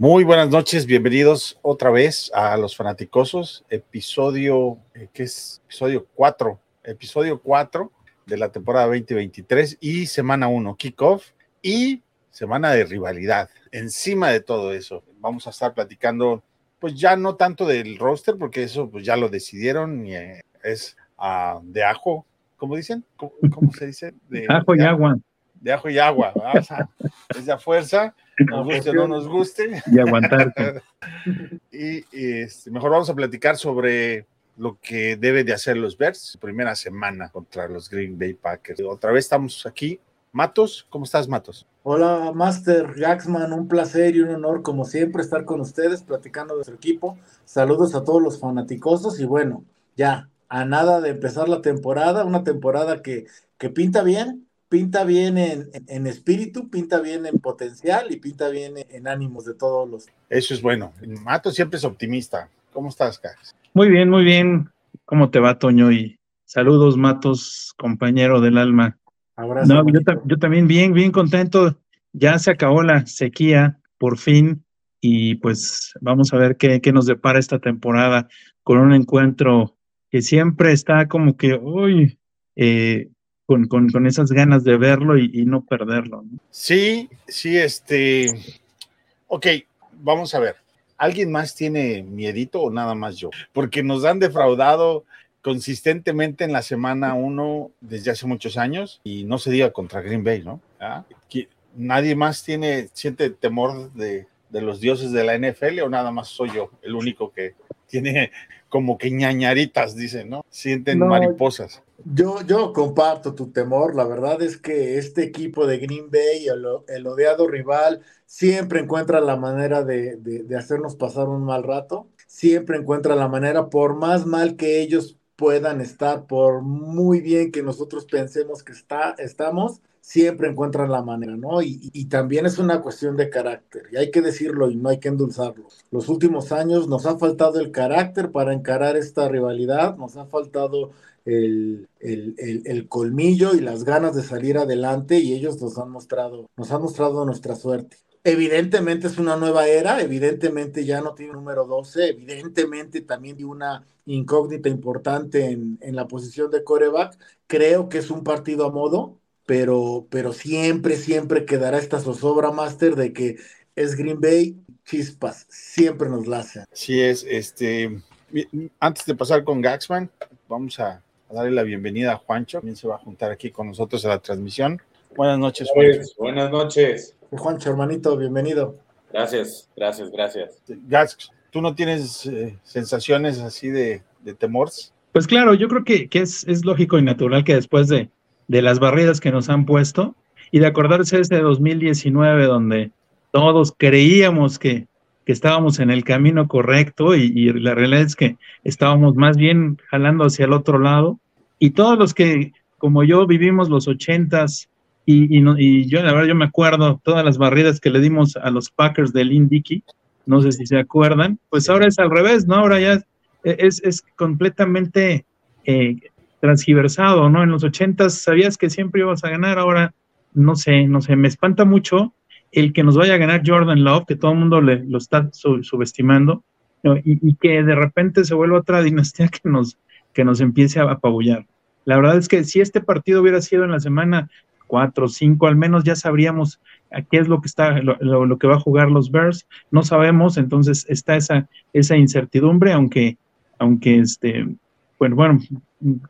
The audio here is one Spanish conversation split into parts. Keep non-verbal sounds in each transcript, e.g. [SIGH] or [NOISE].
Muy buenas noches, bienvenidos otra vez a Los Fanaticosos, episodio, eh, ¿qué es? Episodio 4, episodio 4 de la temporada 2023 y semana 1, kickoff y semana de rivalidad. Encima de todo eso, vamos a estar platicando, pues ya no tanto del roster, porque eso pues ya lo decidieron y eh, es uh, de ajo, ¿cómo dicen? ¿Cómo, cómo se dice? De, ajo y agua. De ajo y agua, o sea, es de fuerza nos guste o no nos guste. Y aguantar. [LAUGHS] y, y este, mejor vamos a platicar sobre lo que debe de hacer los Bears primera semana contra los Green Bay Packers. Otra vez estamos aquí. Matos, ¿cómo estás, Matos? Hola, Master Jacksman, un placer y un honor, como siempre, estar con ustedes platicando de nuestro equipo. Saludos a todos los fanaticosos y bueno, ya, a nada de empezar la temporada, una temporada que, que pinta bien, pinta bien en, en, en, espíritu, pinta bien en potencial y pinta bien en, en, ánimos de todos los. Eso es bueno. Mato siempre es optimista. ¿Cómo estás, Cax? Muy bien, muy bien. ¿Cómo te va, Toño? Y saludos, Matos, compañero del alma. Abrazo. No, yo, yo, también bien, bien contento. Ya se acabó la sequía, por fin, y pues vamos a ver qué, qué nos depara esta temporada con un encuentro que siempre está como que, uy, eh, con, con, con, esas ganas de verlo y, no perderlo. Sí, sí, este. Ok, vamos a ver. ¿Alguien más tiene miedito o nada más yo? Porque nos han defraudado consistentemente en la semana uno desde hace muchos años y no se diga contra Green Bay, ¿no? ¿Ah? ¿Nadie más tiene, siente temor de, de los dioses de la NFL o nada más soy yo el único que tiene como que ñañaritas, dicen, ¿no? Sienten no, mariposas. Yo, yo comparto tu temor. La verdad es que este equipo de Green Bay, el, el odiado rival, siempre encuentra la manera de, de, de, hacernos pasar un mal rato. Siempre encuentra la manera, por más mal que ellos puedan estar, por muy bien que nosotros pensemos que está, estamos, siempre encuentran la manera, ¿no? Y, también es una cuestión de carácter, y hay que decirlo y no hay que endulzarlo. Los últimos años nos ha faltado el carácter para encarar esta rivalidad, nos ha faltado el, el, colmillo y las ganas de salir adelante, y ellos nos han mostrado, nos han mostrado nuestra suerte. Evidentemente es una nueva era, evidentemente ya no tiene número 12, evidentemente también tiene una incógnita importante en, en la posición de coreback. Creo que es un partido a modo, pero, pero siempre, siempre quedará esta zozobra, Master, de que es Green Bay, chispas, siempre nos la hacen. Sí es, este, antes de pasar con Gaxman, vamos a, a, darle la bienvenida a Juancho, también se va a juntar aquí con nosotros a la transmisión. Buenas noches, Juancho. Buenas noches. Juancho, hermanito, bienvenido. Gracias, gracias, gracias. Gax, ¿tú no tienes eh, sensaciones así de, de temor? Pues claro, yo creo que, que es, es lógico y natural que después de, de las barridas que nos han puesto y de acordarse de este 2019 donde todos creíamos que, que estábamos en el camino correcto y, y, la realidad es que estábamos más bien jalando hacia el otro lado. Y todos los que como yo vivimos los ochentas y, y, no, y yo la verdad yo me acuerdo todas las barridas que le dimos a los Packers de Lynn Dickey, no sé si se acuerdan, pues ahora es al revés, ¿no? Ahora ya es, es completamente eh, transgiversado, ¿no? En los ochentas sabías que siempre ibas a ganar, ahora no sé, no sé, me espanta mucho el que nos vaya a ganar Jordan Love, que todo el mundo le, lo está sub, subestimando, y, que de repente se vuelva otra dinastía que nos, que nos empiece a apabullar. La verdad es que si este partido hubiera sido en la semana 4 o 5, al menos ya sabríamos a qué es lo que está, lo, lo, que va a jugar los Bears, no sabemos, entonces está esa, esa incertidumbre, aunque, aunque este, bueno, bueno,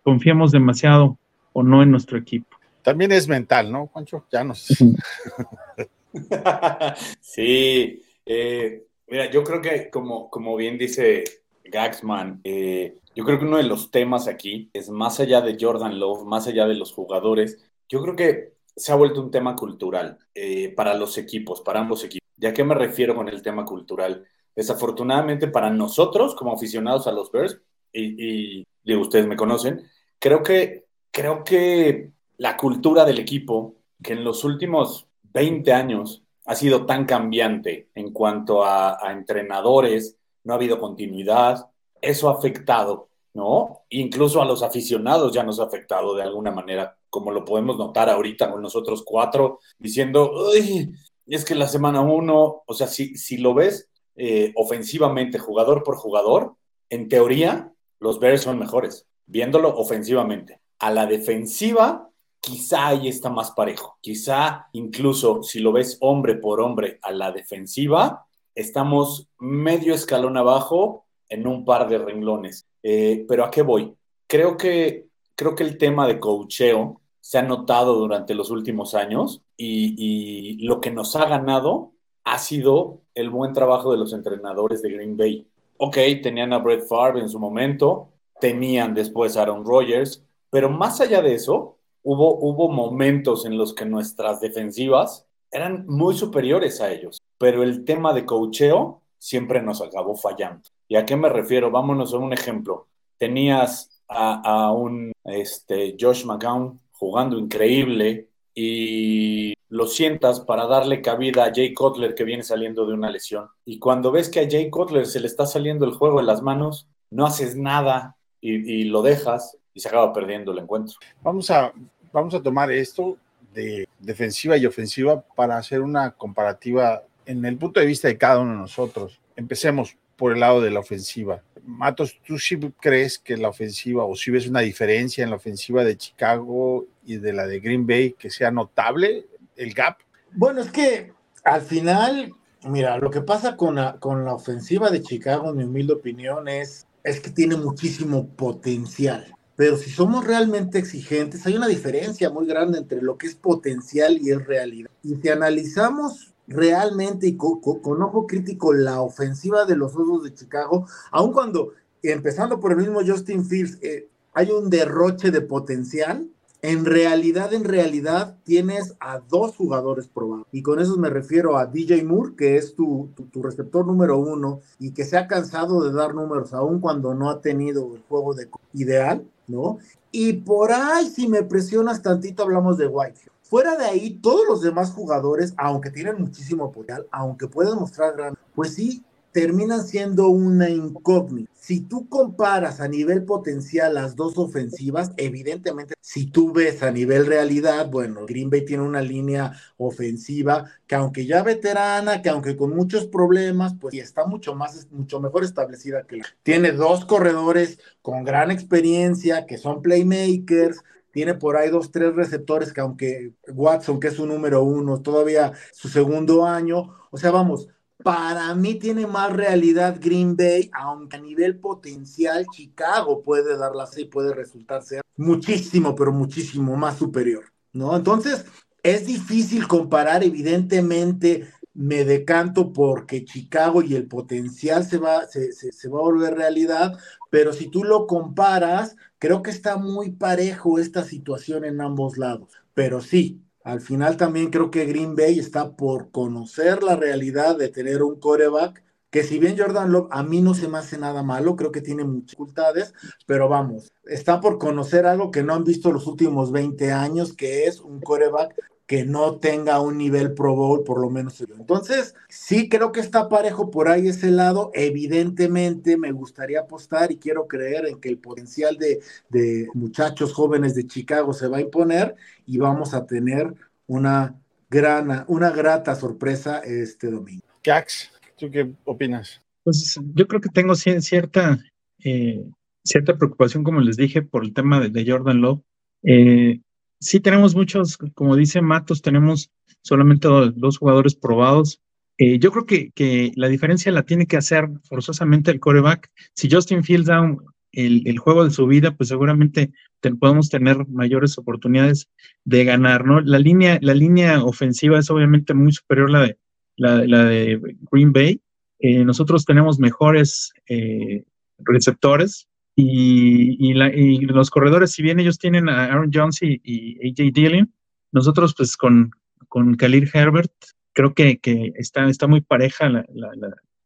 confiamos demasiado o no en nuestro equipo. También es mental, ¿no, Juancho? Ya nos. [LAUGHS] sí, eh, mira, yo creo que como, como bien dice Gaxman, eh, yo creo que uno de los temas aquí es más allá de Jordan Love, más allá de los jugadores, yo creo que se ha vuelto un tema cultural eh, para los equipos, para ambos equipos. ¿Y a qué me refiero con el tema cultural? Desafortunadamente para nosotros como aficionados a los Bears, y, y, digo, ustedes me conocen, creo que, creo que la cultura del equipo, que en los últimos 20 años ha sido tan cambiante en cuanto a, entrenadores, no ha habido continuidad, eso ha afectado, ¿no? Incluso a los aficionados ya nos ha afectado de alguna manera, como lo podemos notar ahorita con nosotros cuatro, diciendo, Uy, es que la semana uno, o sea, si, si lo ves eh, ofensivamente, jugador por jugador, en teoría, los Bears son mejores, viéndolo ofensivamente. A la defensiva, quizá ahí está más parejo. Quizá incluso si lo ves hombre por hombre a la defensiva, estamos medio escalón abajo en un par de renglones. Eh, pero ¿a qué voy? Creo que, creo que el tema de cocheo se ha notado durante los últimos años y lo que nos ha ganado ha sido el buen trabajo de los entrenadores de Green Bay. Ok, tenían a Brett Favre en su momento, tenían después a Aaron Rodgers, pero más allá de eso, hubo, hubo momentos en los que nuestras defensivas eran muy superiores a ellos, pero el tema de cocheo siempre nos acabó fallando. ¿Y a qué me refiero? Vámonos a un ejemplo. Tenías a, a un este, Josh McCown jugando increíble y lo sientas para darle cabida a Jay Cutler que viene saliendo de una lesión. Y cuando ves que a Jay Cutler se le está saliendo el juego de las manos, no haces nada y, lo dejas y se acaba perdiendo el encuentro. Vamos a, vamos a tomar esto de defensiva y ofensiva para hacer una comparativa en el punto de vista de cada uno de nosotros. Empecemos por el lado de la ofensiva. Matos, ¿tú sí crees que la ofensiva o si ves una diferencia en la ofensiva de Chicago y de la de Green Bay que sea notable el gap? Bueno, es que al final, mira, lo que pasa con la, con la ofensiva de Chicago, en mi humilde opinión, es, es que tiene muchísimo potencial. Pero si somos realmente exigentes, hay una diferencia muy grande entre lo que es potencial y es realidad. Y si analizamos realmente y con, con ojo crítico la ofensiva de los Osos de Chicago, aun cuando, empezando por el mismo Justin Fields, eh, hay un derroche de potencial, en realidad, en realidad, tienes a dos jugadores probados. Y con eso me refiero a DJ Moore, que es tu, tu, receptor número uno y que se ha cansado de dar números, aun cuando no ha tenido el juego de ideal, ¿no? Y por ahí, si me presionas tantito, hablamos de White. Fuera de ahí, todos los demás jugadores, aunque tienen muchísimo potencial, aunque pueden mostrar gran, pues sí, terminan siendo una incógnita. Si tú comparas a nivel potencial las dos ofensivas, evidentemente, si tú ves a nivel realidad, bueno, Green Bay tiene una línea ofensiva que aunque ya veterana, que aunque con muchos problemas, pues está mucho más, mucho mejor establecida que la. Tiene dos corredores con gran experiencia, que son playmakers, tiene por ahí dos, tres receptores que aunque Watson, que es su número uno, todavía su segundo año, o sea, vamos, para mí tiene más realidad Green Bay, aunque a nivel potencial Chicago puede darla así, puede resultar ser muchísimo, pero muchísimo más superior, ¿no? Entonces, es difícil comparar, evidentemente me decanto porque Chicago y el potencial se va, se va a volver realidad, pero si tú lo comparas, creo que está muy parejo esta situación en ambos lados. Pero sí, al final también creo que Green Bay está por conocer la realidad de tener un coreback que si bien Jordan Love a mí no se me hace nada malo, creo que tiene muchas dificultades, pero vamos, está por conocer algo que no han visto los últimos 20 años, que es un coreback que no tenga un nivel Pro Bowl, por lo menos Entonces, sí creo que está parejo por ahí ese lado. Evidentemente, me gustaría apostar y quiero creer en que el potencial de, de muchachos jóvenes de Chicago se va a imponer y vamos a tener una gran, una grata sorpresa este domingo. Cax, ¿tú qué opinas? Pues yo creo que tengo cierta, eh, cierta preocupación, como les dije, por el tema de, Jordan Love. Eh, sí tenemos muchos, como dice Matos, tenemos solamente dos jugadores probados. Eh, yo creo que, que, la diferencia la tiene que hacer forzosamente el coreback. Si Justin Fields da el, juego de su vida, pues seguramente podemos tener mayores oportunidades de ganar, ¿no? La línea, la línea ofensiva es obviamente muy superior a la de, la, de Green Bay. Eh, nosotros tenemos mejores eh, receptores, y, los corredores, si bien ellos tienen a Aaron Jones y, AJ Dillon, nosotros pues con, con Khalil Herbert creo que, que está, está muy pareja la,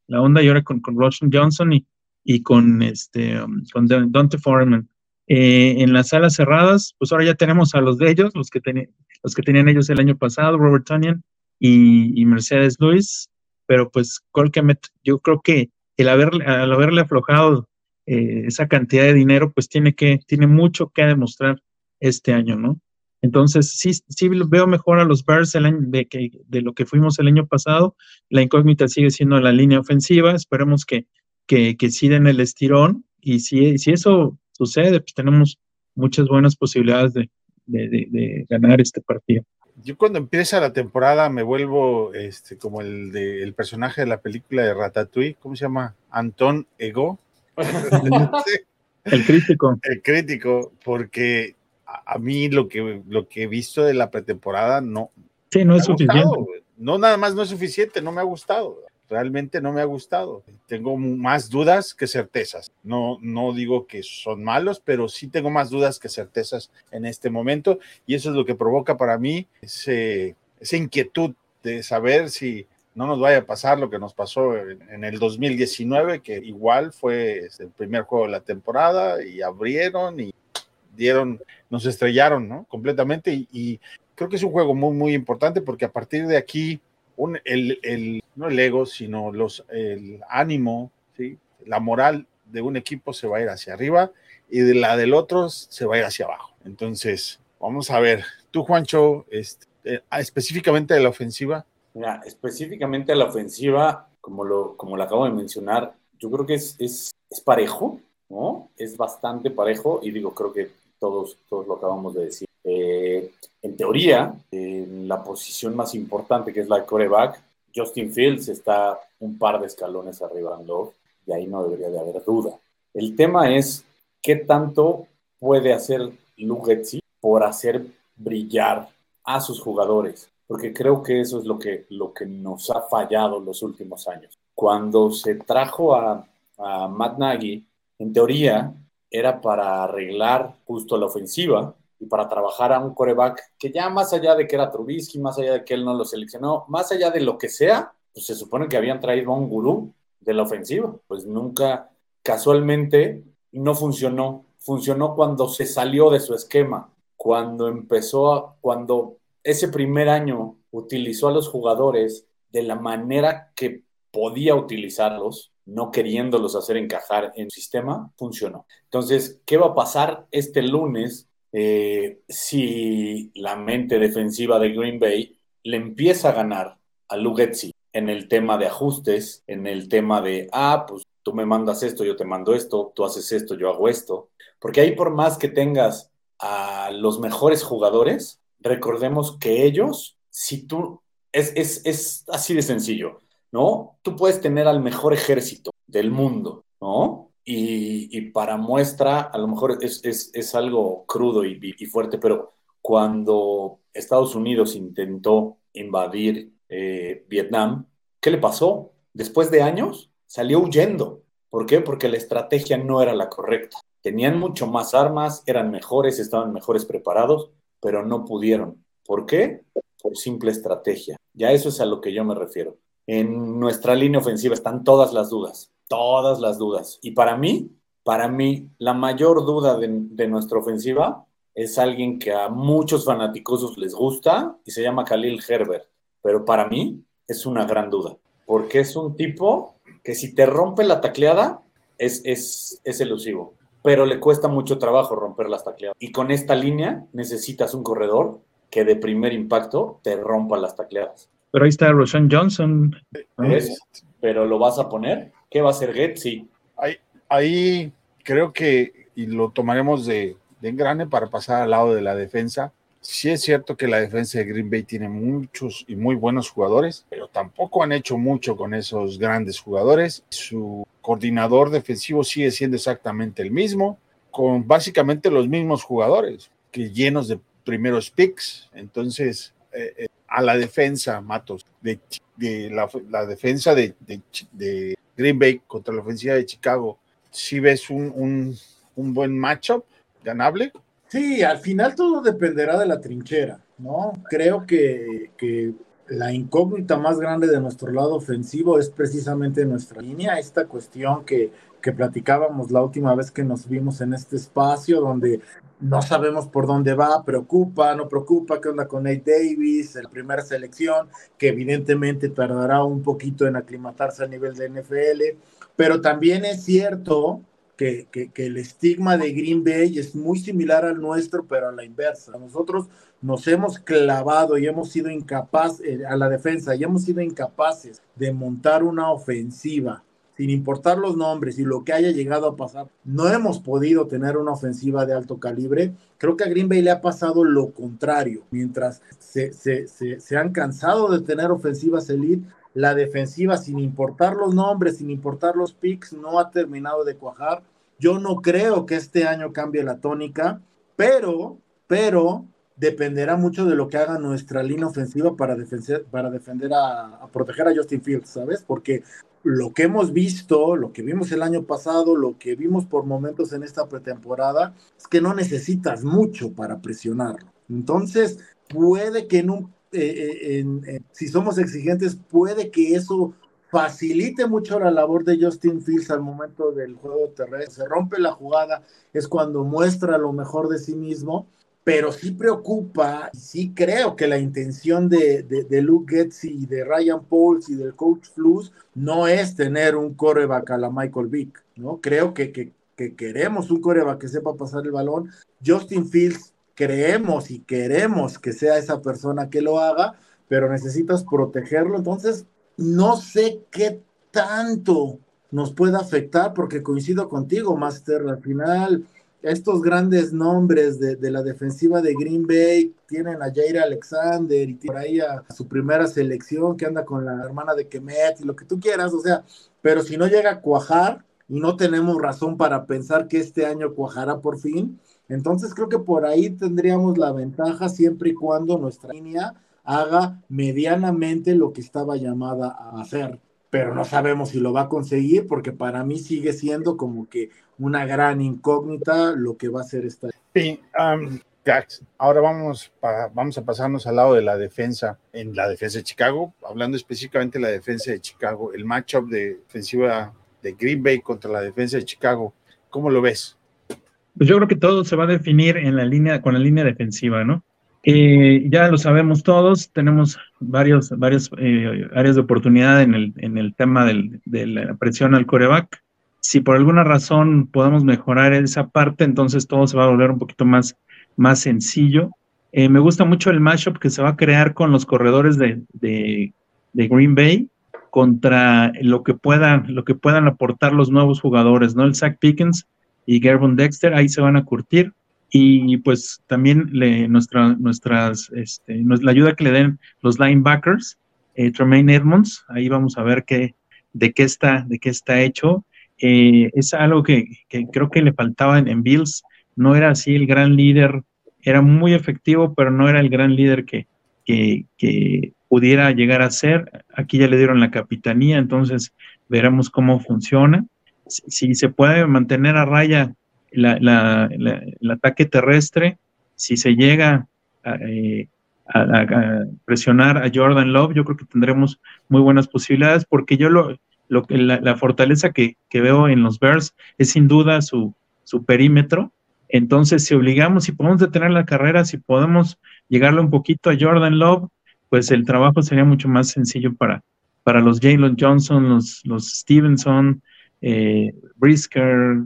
la, onda y ahora con, con Johnson y, y con, este, um, con Dante Foreman. Eh, en las salas cerradas, pues ahora ya tenemos a los de ellos, los que, los que tenían ellos el año pasado, Robert Tonian y, Mercedes Luis, pero pues Colquemet, yo creo que el haberle, al haberle aflojado eh, esa cantidad de dinero, pues tiene que, tiene mucho que demostrar este año, ¿no? Entonces, sí, sí veo mejor a los Bears el año de, que, de lo que fuimos el año pasado. La incógnita sigue siendo la línea ofensiva. Esperemos que, que, que sí den el estirón. Y si, si eso sucede, pues tenemos muchas buenas posibilidades de, de, ganar este partido. Yo cuando empieza la temporada me vuelvo este, como el, de, el personaje de la película de Ratatouille, ¿cómo se llama? Antón Ego. [LAUGHS] el crítico. El crítico, porque a mí lo que, lo que he visto de la pretemporada no. Sí, no es suficiente. no, nada más no es suficiente, no me ha gustado. Realmente no me ha gustado. Tengo más dudas que certezas. No, no digo que son malos, pero sí tengo más dudas que certezas en este momento. Y eso es lo que provoca para mí ese, esa inquietud de saber si no nos vaya a pasar lo que nos pasó en, en, el 2019, que igual fue este, el primer juego de la temporada y abrieron y dieron, nos estrellaron, ¿no? Completamente y, creo que es un juego muy, muy importante porque a partir de aquí, un, el, el, no el ego, sino los, el ánimo, ¿sí? La moral de un equipo se va a ir hacia arriba y de la del otro se va a ir hacia abajo. Entonces, vamos a ver. Tú, Juancho, este, eh, específicamente de la ofensiva. Mira, específicamente de la ofensiva, como lo, como lo acabo de mencionar, yo creo que es, es, es parejo, ¿no? Es bastante parejo y digo, creo que todos, todos lo acabamos de decir. Eh, en teoría, en la posición más importante, que es la coreback, Justin Fields está un par de escalones arriba de Love, y ahí no debería de haber duda. El tema es qué tanto puede hacer Lugetzi por hacer brillar a sus jugadores, porque creo que eso es lo que, lo que nos ha fallado los últimos años. Cuando se trajo a, a Matt Nagy, en teoría, era para arreglar justo la ofensiva y para trabajar a un coreback que ya más allá de que era Trubisky, más allá de que él no lo seleccionó, más allá de lo que sea, pues se supone que habían traído a un gurú de la ofensiva. Pues nunca, casualmente, no funcionó. Funcionó cuando se salió de su esquema, cuando empezó, a, cuando ese primer año utilizó a los jugadores de la manera que podía utilizarlos no queriéndolos hacer encajar en el sistema, funcionó. Entonces, ¿qué va a pasar este lunes eh, si la mente defensiva de Green Bay le empieza a ganar a Lugetzi en el tema de ajustes, en el tema de, ah, pues tú me mandas esto, yo te mando esto, tú haces esto, yo hago esto? Porque ahí por más que tengas a los mejores jugadores, recordemos que ellos, si tú, es, es, es así de sencillo ¿no? Tú puedes tener al mejor ejército del mundo, ¿no? Y, para muestra, a lo mejor es, algo crudo y, fuerte, pero cuando Estados Unidos intentó invadir eh, Vietnam, ¿qué le pasó? Después de años, salió huyendo. ¿Por qué? Porque la estrategia no era la correcta. Tenían mucho más armas, eran mejores, estaban mejores preparados, pero no pudieron. ¿Por qué? Por simple estrategia. Ya eso es a lo que yo me refiero en nuestra línea ofensiva están todas las dudas, todas las dudas. Y para mí, para mí, la mayor duda de, nuestra ofensiva es alguien que a muchos fanáticos les gusta y se llama Khalil Herbert. Pero para mí es una gran duda, porque es un tipo que si te rompe la tacleada es, es, es elusivo, pero le cuesta mucho trabajo romper las tacleadas. Y con esta línea necesitas un corredor que de primer impacto te rompa las tacleadas. Pero ahí está Roshan Johnson. pero lo vas a poner. ¿Qué va a hacer Getsi? Ahí, ahí creo que, y lo tomaremos de, de engrane para pasar al lado de la defensa. Sí es cierto que la defensa de Green Bay tiene muchos y muy buenos jugadores, pero tampoco han hecho mucho con esos grandes jugadores. Su coordinador defensivo sigue siendo exactamente el mismo, con básicamente los mismos jugadores, que llenos de primeros picks. Entonces, eh, eh, a la defensa, Matos, de, la, defensa de, Green Bay contra la ofensiva de Chicago, si ves un, buen matchup ganable? Sí, al final todo dependerá de la trinchera, ¿no? Creo que, que la incógnita más grande de nuestro lado ofensivo es precisamente nuestra línea, esta cuestión que, que platicábamos la última vez que nos vimos en este espacio, donde no sabemos por dónde va, preocupa, no preocupa, qué onda con Nate Davis, la primera selección, que evidentemente tardará un poquito en aclimatarse a nivel de NFL, pero también es cierto que, el estigma de Green Bay es muy similar al nuestro, pero a la inversa. Nosotros nos hemos clavado y hemos sido incapaces, eh, a la defensa, y hemos sido incapaces de montar una ofensiva sin importar los nombres y lo que haya llegado a pasar, no hemos podido tener una ofensiva de alto calibre. Creo que a Green Bay le ha pasado lo contrario. Mientras se, se, se, han cansado de tener ofensivas elite, la defensiva, sin importar los nombres, sin importar los picks, no ha terminado de cuajar. Yo no creo que este año cambie la tónica, pero, pero dependerá mucho de lo que haga nuestra línea ofensiva para defender, para defender a, a, proteger a Justin Fields, ¿sabes? Porque lo que hemos visto, lo que vimos el año pasado, lo que vimos por momentos en esta pretemporada, es que no necesitas mucho para presionarlo. Entonces, puede que en un, eh, eh, eh, si somos exigentes, puede que eso facilite mucho la labor de Justin Fields al momento del juego terrestre. Se rompe la jugada, es cuando muestra lo mejor de sí mismo pero sí preocupa, sí creo que la intención de, de, Luke Getz y de Ryan Pauls y del coach Flus no es tener un coreback a la Michael Vick, ¿no? Creo que, que, que queremos un coreback que sepa pasar el balón. Justin Fields creemos y queremos que sea esa persona que lo haga, pero necesitas protegerlo. Entonces, no sé qué tanto nos puede afectar, porque coincido contigo, Master, al final estos grandes nombres de, la defensiva de Green Bay tienen a Jair Alexander y por ahí a, su primera selección que anda con la hermana de Kemet y lo que tú quieras, o sea, pero si no llega a cuajar y no tenemos razón para pensar que este año cuajará por fin, entonces creo que por ahí tendríamos la ventaja siempre y cuando nuestra línea haga medianamente lo que estaba llamada a hacer pero no sabemos si lo va a conseguir porque para mí sigue siendo como que una gran incógnita lo que va a ser esta. Sí, um, ahora vamos, a pasarnos al lado de la defensa. En la defensa de Chicago, hablando específicamente de la defensa de Chicago, el matchup de defensiva de Green Bay contra la defensa de Chicago, ¿cómo lo ves? Pues yo creo que todo se va a definir en la línea, con la línea defensiva, ¿no? Ya lo sabemos todos, tenemos varios, varias eh, áreas de oportunidad en el, en el tema de la presión al coreback. Si por alguna razón podemos mejorar esa parte, entonces todo se va a volver un poquito más, sencillo. Eh, me gusta mucho el mashup que se va a crear con los corredores de, de, de, Green Bay contra lo que, puedan, lo que puedan aportar los nuevos jugadores, ¿no? El Zach Pickens y Gervon Dexter, ahí se van a curtir y pues también le, nuestra, este, la ayuda que le den los linebackers, eh, Tremaine Edmonds, ahí vamos a ver qué, de, qué está, de qué está hecho. Eh, es algo que, creo que le faltaba en, Bills, no era así el gran líder, era muy efectivo, pero no era el gran líder que, que pudiera llegar a ser. Aquí ya le dieron la capitanía, entonces veremos cómo funciona. Si se puede mantener a raya la, el ataque terrestre, si se llega eh, a, presionar a Jordan Love, yo creo que tendremos muy buenas posibilidades, porque yo lo, lo la, la fortaleza que, que, veo en los Bears es sin duda su, su perímetro. Entonces, si obligamos, si podemos detener la carrera, si podemos llegarle un poquito a Jordan Love, pues el trabajo sería mucho más sencillo para, para los Jalen Johnson, los, los Stevenson, eh, Brisker,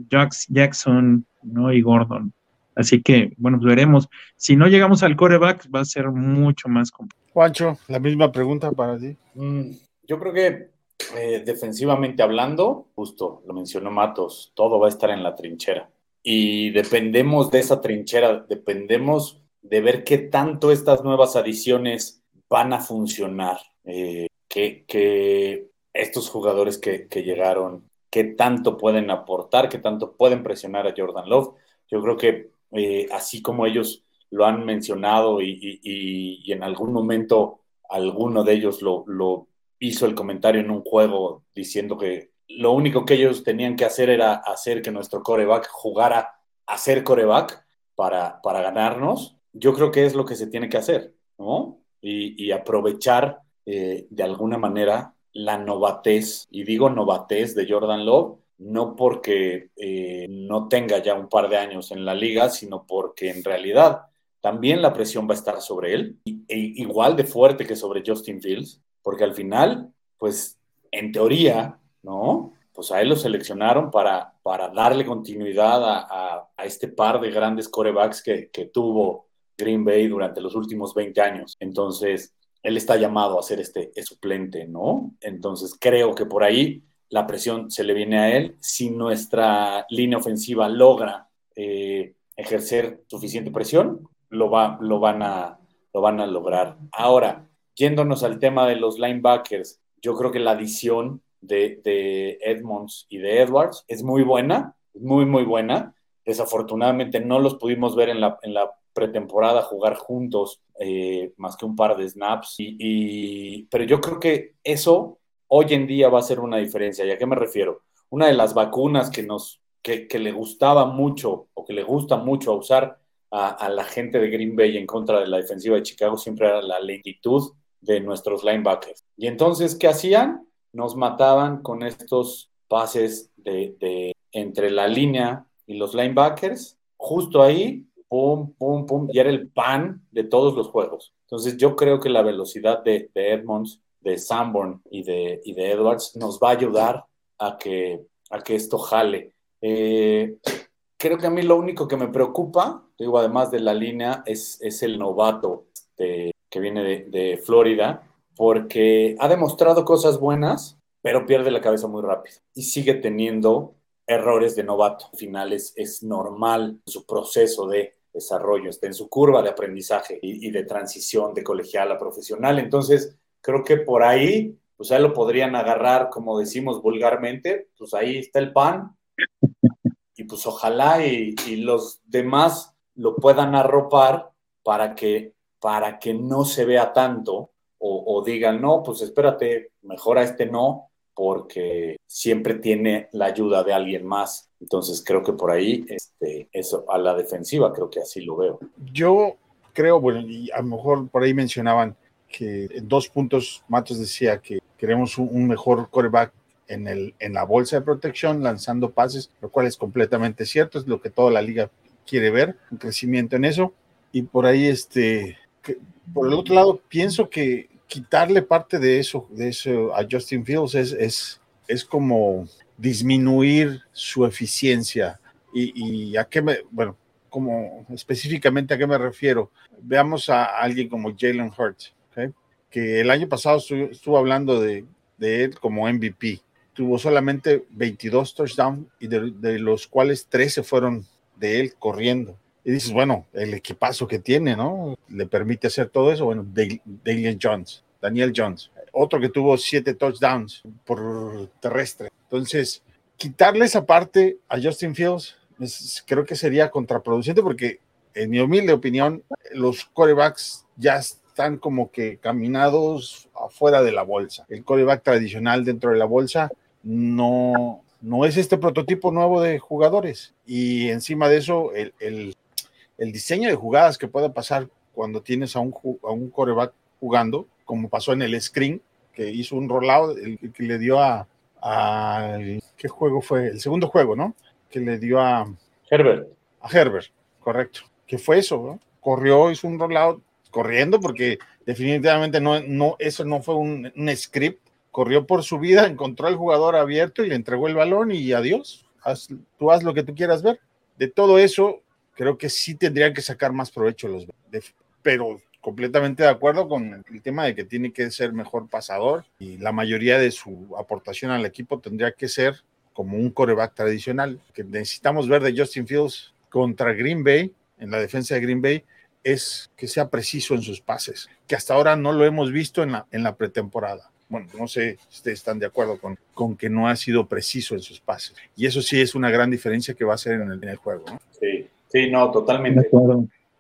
Jackson ¿no? y Gordon. Así que, bueno, pues veremos. Si no llegamos al coreback, va a ser mucho más complicado. Juancho, la misma pregunta para ti. Mm, yo creo que eh, defensivamente hablando, justo lo mencionó Matos, todo va a estar en la trinchera. Y dependemos de esa trinchera, dependemos de ver qué tanto estas nuevas adiciones van a funcionar. Eh, que, estos jugadores que, que llegaron qué tanto pueden aportar, qué tanto pueden presionar a Jordan Love. Yo creo que eh, así como ellos lo han mencionado y, en algún momento alguno de ellos lo, hizo el comentario en un juego diciendo que lo único que ellos tenían que hacer era hacer que nuestro coreback jugara a ser coreback para, para ganarnos. Yo creo que es lo que se tiene que hacer, ¿no? Y, aprovechar eh, de alguna manera la novatez, y digo novatez de Jordan Love, no porque eh, no tenga ya un par de años en la liga, sino porque en realidad también la presión va a estar sobre él, e igual de fuerte que sobre Justin Fields, porque al final, pues en teoría, ¿no? Pues a él lo seleccionaron para, para darle continuidad a, este par de grandes corebacks que, tuvo Green Bay durante los últimos 20 años. Entonces, él está llamado a ser este suplente, ¿no? Entonces, creo que por ahí la presión se le viene a él. Si nuestra línea ofensiva logra eh, ejercer suficiente presión, lo, va, lo, van a, lo van a lograr. Ahora, yéndonos al tema de los linebackers, yo creo que la adición de, de Edmonds y de Edwards es muy buena, muy, muy buena. Desafortunadamente no los pudimos ver en la, en la pretemporada jugar juntos eh, más que un par de snaps. Y, pero yo creo que eso hoy en día va a ser una diferencia. ¿Y a qué me refiero? Una de las vacunas que, nos, que, le gustaba mucho o que le gusta mucho a usar a, la gente de Green Bay en contra de la defensiva de Chicago siempre era la lentitud de nuestros linebackers. Y entonces, ¿qué hacían? Nos mataban con estos pases de, de entre la línea y los linebackers. Justo ahí pum, pum, pum, y era el pan de todos los juegos. Entonces yo creo que la velocidad de, Edmonds, de Sanborn y de, de Edwards nos va a ayudar a que, a que esto jale. Eh, creo que a mí lo único que me preocupa, digo, además de la línea, es, es el novato que viene de, de, Florida, porque ha demostrado cosas buenas, pero pierde la cabeza muy rápido y sigue teniendo errores de novato. Al final es, es normal su proceso de desarrollo, está en su curva de aprendizaje y, de transición de colegial a profesional. Entonces, creo que por ahí, pues lo podrían agarrar, como decimos vulgarmente, pues ahí está el pan. Y pues ojalá y, los demás lo puedan arropar para que, para que no se vea tanto o, o digan, no, pues espérate, mejor a este no, porque siempre tiene la ayuda de alguien más. Entonces creo que por ahí, este, eso a la defensiva, creo que así lo veo. Yo creo, bueno, y a lo mejor por ahí mencionaban que en dos puntos Matos decía que queremos un, mejor coreback en, el, en la bolsa de protección, lanzando pases, lo cual es completamente cierto, es lo que toda la liga quiere ver, un crecimiento en eso. Y por ahí, este, por el otro lado, pienso que quitarle parte de eso, de eso a Justin Fields es, es, es como disminuir su eficiencia. Y, a qué me, bueno, como específicamente a qué me refiero. Veamos a alguien como Jalen Hurts, que el año pasado estuvo, hablando de, de, él como MVP. Tuvo solamente 22 touchdowns y de, los cuales 13 fueron de él corriendo. Y dices, bueno, el equipazo que tiene, ¿no? Le permite hacer todo eso. Bueno, Daniel Jones, Daniel Jones, otro que tuvo siete touchdowns por terrestre. Entonces, quitarle esa parte a Justin Fields creo que sería contraproducente porque, en mi humilde opinión, los corebacks ya están como que caminados afuera de la bolsa. El coreback tradicional dentro de la bolsa no, no es este prototipo nuevo de jugadores. Y encima de eso, el, el el diseño de jugadas que puede pasar cuando tienes a un, a un coreback jugando, como pasó en el screen, que hizo un rollout, el, que le dio a, ¿Qué juego fue? El segundo juego, ¿no? Que le dio a... Herbert. A Herbert, correcto. ¿Qué fue eso? ¿no? Corrió, hizo un rollout corriendo porque definitivamente no, no, eso no fue un, script. Corrió por su vida, encontró al jugador abierto y le entregó el balón y adiós. tú haz lo que tú quieras ver. De todo eso, creo que sí tendrían que sacar más provecho los pero completamente de acuerdo con el tema de que tiene que ser mejor pasador y la mayoría de su aportación al equipo tendría que ser como un coreback tradicional que necesitamos ver de Justin Fields contra Green Bay en la defensa de Green Bay es que sea preciso en sus pases, que hasta ahora no lo hemos visto en la, en la pretemporada. Bueno, no sé si ustedes están de acuerdo con, con que no ha sido preciso en sus pases. Y eso sí es una gran diferencia que va a ser en el, en el juego. ¿no? Sí, Sí, no, totalmente.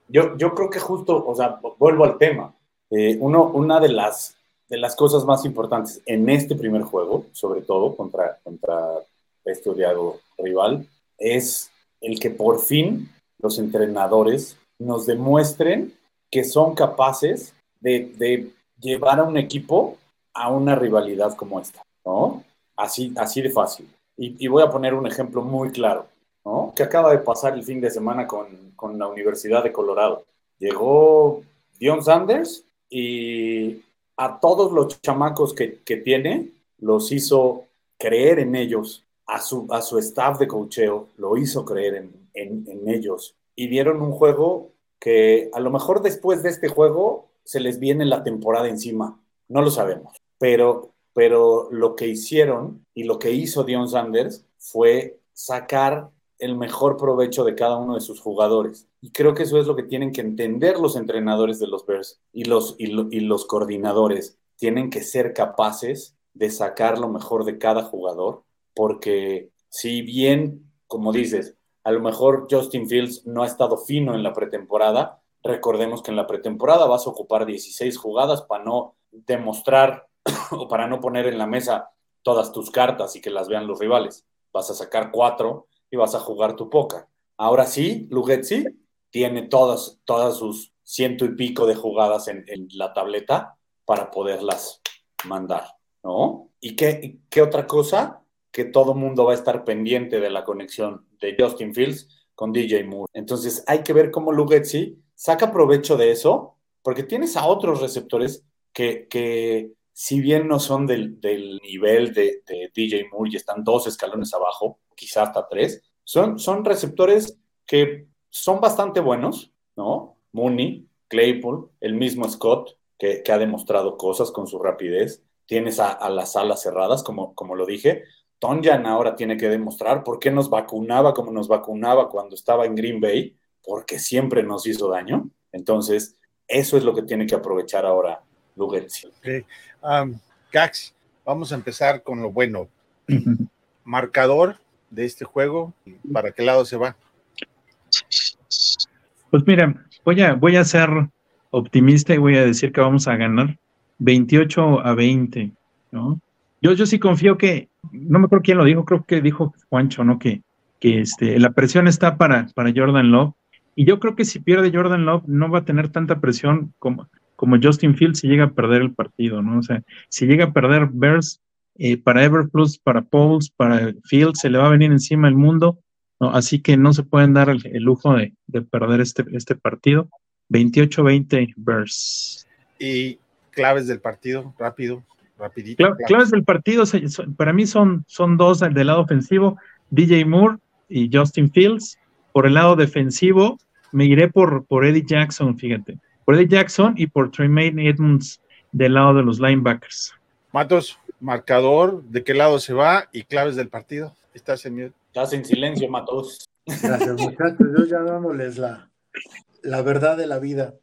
Yo, yo creo que justo, o sea, vuelvo al tema. Eh, uno, una de las, de las cosas más importantes en este primer juego, sobre todo contra, contra este odiado rival, es el que por fin los entrenadores nos demuestren que son capaces de, de llevar a un equipo a una rivalidad como esta, ¿no? Así, así de fácil. Y, voy a poner un ejemplo muy claro, ¿no? Que acaba de pasar el fin de semana con, con la Universidad de Colorado. Llegó Dion Sanders y a todos los chamacos que, que tiene los hizo creer en ellos, a su, a su staff de cocheo lo hizo creer en, en, en ellos y dieron un juego que a lo mejor después de este juego se les viene la temporada encima, no lo sabemos, pero, pero lo que hicieron y lo que hizo Dion Sanders fue sacar el mejor provecho de cada uno de sus jugadores. Y creo que eso es lo que tienen que entender los entrenadores de los Bears y los, y, los coordinadores. Tienen que ser capaces de sacar lo mejor de cada jugador, porque si bien, como dices, a lo mejor Justin Fields no ha estado fino en la pretemporada, recordemos que en la pretemporada vas a ocupar 16 jugadas para no demostrar [COUGHS] o para no poner en la mesa todas tus cartas y que las vean los rivales. Vas a sacar cuatro y vas a jugar tu poca. Ahora sí, Lugetzi tiene todas, todas sus ciento y pico de jugadas en, la tableta para poderlas mandar. ¿no? ¿Y qué, qué otra cosa? Que todo mundo va a estar pendiente de la conexión de Justin Fields con DJ Moore. Entonces hay que ver cómo Lugetzi saca provecho de eso, porque tienes a otros receptores que, que si bien no son del, del nivel de, de, DJ Moore y están dos escalones abajo, quizás hasta tres, son, son receptores que son bastante buenos, ¿no? Mooney, Claypool, el mismo Scott, que, que ha demostrado cosas con su rapidez tienes a, las alas cerradas, como, como lo dije. Tonjan ahora tiene que demostrar por qué nos vacunaba como nos vacunaba cuando estaba en Green Bay, porque siempre nos hizo daño. Entonces, eso es lo que tiene que aprovechar ahora Lugetzi. Okay. Um, Gax, vamos a empezar con lo bueno. Marcador de este juego, ¿para qué lado se va? Pues mira, voy a, voy a ser optimista y voy a decir que vamos a ganar 28 a 20, ¿no? Yo, yo sí confío que, no me acuerdo quién lo dijo, creo que dijo Juancho, ¿no? Que, que este, la presión está para, para Jordan Love. Y yo creo que si pierde Jordan Love, no va a tener tanta presión como, como Justin Fields si llega a perder el partido, ¿no? O sea, si llega a perder Bears, eh, para Everplus, para Pauls, para Fields, se le va a venir encima el mundo, ¿no? Así que no se pueden dar el, el lujo de, de, perder este, este partido. 28-20 Bears. Y claves del partido, rápido, rapidito. Claves, claves del partido, para mí son, son dos del lado ofensivo, DJ Moore y Justin Fields. Por el lado defensivo, me iré por, por Eddie Jackson, fíjate. Por Eddie Jackson y por Tremaine Edmonds del lado de los linebackers. Matos, marcador, ¿de qué lado se va? Y claves del partido. Estás en mute. Estás en silencio, Matos. Gracias, muchachos. Yo ya dándoles la, la verdad de la vida.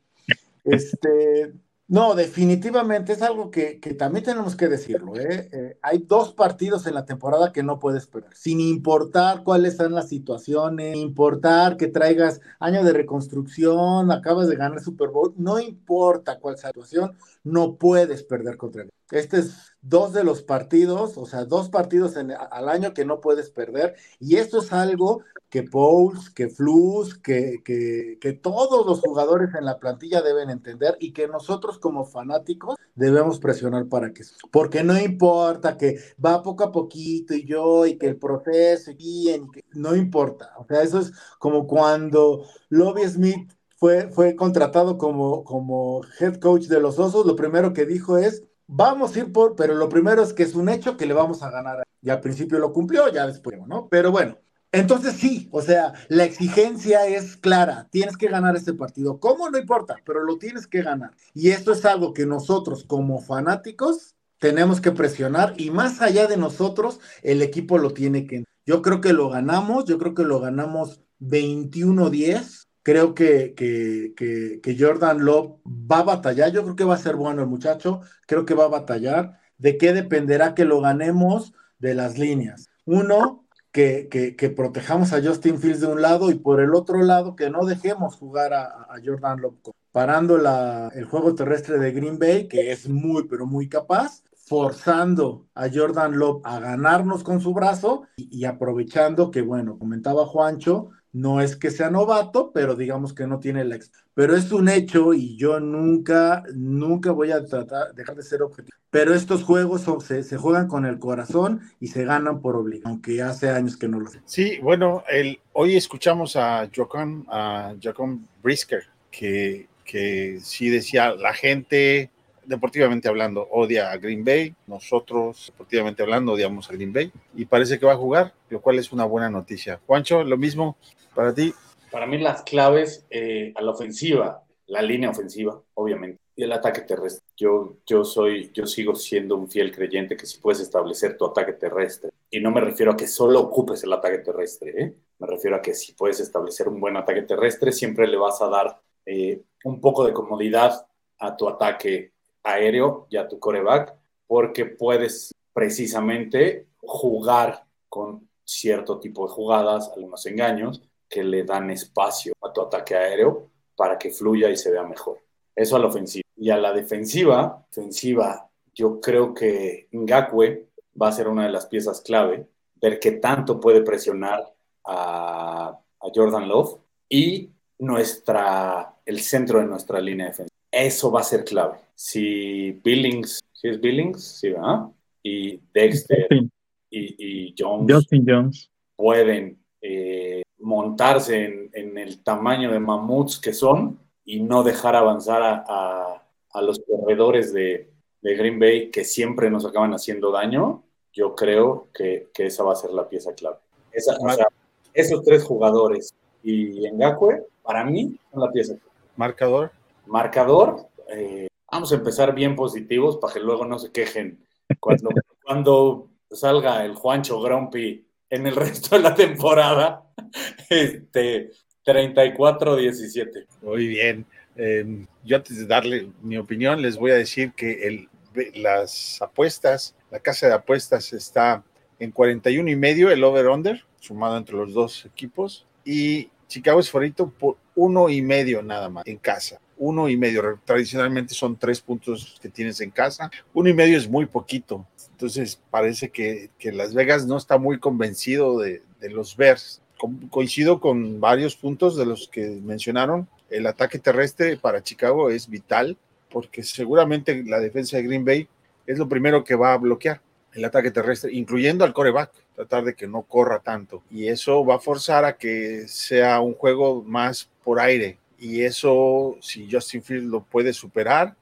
Este, no, definitivamente es algo que, que también tenemos que decirlo. ¿eh? Eh, hay dos partidos en la temporada que no puedes perder, sin importar cuáles sean las situaciones, sin importar que traigas año de reconstrucción, acabas de ganar Super Bowl, no importa cuál sea la situación, no puedes perder contra él. Este es dos de los partidos, o sea, dos partidos al año que no puedes perder. Y esto es algo que Pauls, que Flus, que, que, que, todos los jugadores en la plantilla deben entender y que nosotros como fanáticos debemos presionar para que porque no importa que va poco a poquito y yo y que el proceso y bien, no importa, o sea, eso es como cuando Lobby Smith fue, fue contratado como, como head coach de los Osos, lo primero que dijo es, vamos a ir por, pero lo primero es que es un hecho que le vamos a ganar. Y al principio lo cumplió, ya después, ¿no? Pero bueno, entonces sí, o sea, la exigencia es clara, tienes que ganar este partido. ¿Cómo? No importa, pero lo tienes que ganar. Y esto es algo que nosotros como fanáticos tenemos que presionar y más allá de nosotros, el equipo lo tiene que... Yo creo que lo ganamos, yo creo que lo ganamos 21-10. Creo que, que, que, Jordan Love va a batallar, yo creo que va a ser bueno el muchacho, creo que va a batallar. ¿De qué dependerá que lo ganemos? De las líneas. Uno, que, que, protejamos a Justin Fields de un lado y por el otro lado que no dejemos jugar a, Jordan Love parando el juego terrestre de Green Bay, que es muy, pero muy capaz, forzando a Jordan Love a ganarnos con su brazo y aprovechando que, bueno, comentaba Juancho, No es que sea novato, pero digamos que no tiene la... Pero es un hecho y yo nunca, nunca voy a tratar, dejar de ser objetivo. Pero estos juegos se, juegan con el corazón y se ganan por obligación, aunque hace años que no lo sé. Sí, bueno, hoy escuchamos a Jocon, a Jocon Brisker, que sí decía, la gente deportivamente hablando, odia a Green Bay. Nosotros, deportivamente hablando, odiamos a Green Bay. Y parece que va a jugar, lo cual es una buena noticia. Juancho, lo mismo para ti. Para mí las claves eh, a la ofensiva, la línea ofensiva, obviamente, y el ataque terrestre. Yo, yo, soy, yo sigo siendo un fiel creyente que si puedes establecer tu ataque terrestre, y no me refiero a que solo ocupes el ataque terrestre, ¿eh? me refiero a que si puedes establecer un buen ataque terrestre, siempre le vas a dar eh, un poco de comodidad a tu ataque aéreo y a tu coreback, porque puedes precisamente jugar con cierto tipo de jugadas, algunos engaños, que le dan espacio a tu ataque aéreo para que fluya y se vea mejor. Eso a la ofensiva. Y a la defensiva, yo creo que Ngakwe va a ser una de las piezas clave, ver qué tanto puede presionar a, a Jordan Love y nuestra, el centro de nuestra línea defensiva. Eso va a ser clave. Si Billings, si es Billings, sí, ¿verdad? Y Dexter y, y, Jones, Justin Jones pueden eh, montarse en, en, el tamaño de mamuts que son y no dejar avanzar a, a, a los corredores de, de, Green Bay que siempre nos acaban haciendo daño, yo creo que, que esa va a ser la pieza clave. Esa, o sea, esos tres jugadores y Ngakwe, para mí, son la pieza clave. Marcador. Marcador, eh, vamos a empezar bien positivos para que luego no se quejen cuando, [LAUGHS] cuando salga el Juancho Grumpy en el resto de la temporada. [LAUGHS] Este, 34-17. Muy bien. Eh, yo antes de darle mi opinión, les voy a decir que el, las apuestas, la casa de apuestas está en 41 y medio, el over-under, sumado entre los dos equipos, y Chicago es favorito por uno y medio nada más en casa. Uno y medio. Tradicionalmente son tres puntos que tienes en casa. Uno y medio es muy poquito. Entonces parece que, que Las Vegas no está muy convencido de, de los Bears. Co coincido con varios puntos de los que mencionaron. El ataque terrestre para Chicago es vital porque seguramente la defensa de Green Bay es lo primero que va a bloquear el ataque terrestre, incluyendo al coreback, tratar de que no corra tanto. Y eso va a forzar a que sea un juego más por aire. Y eso, si Justin Fields lo puede superar,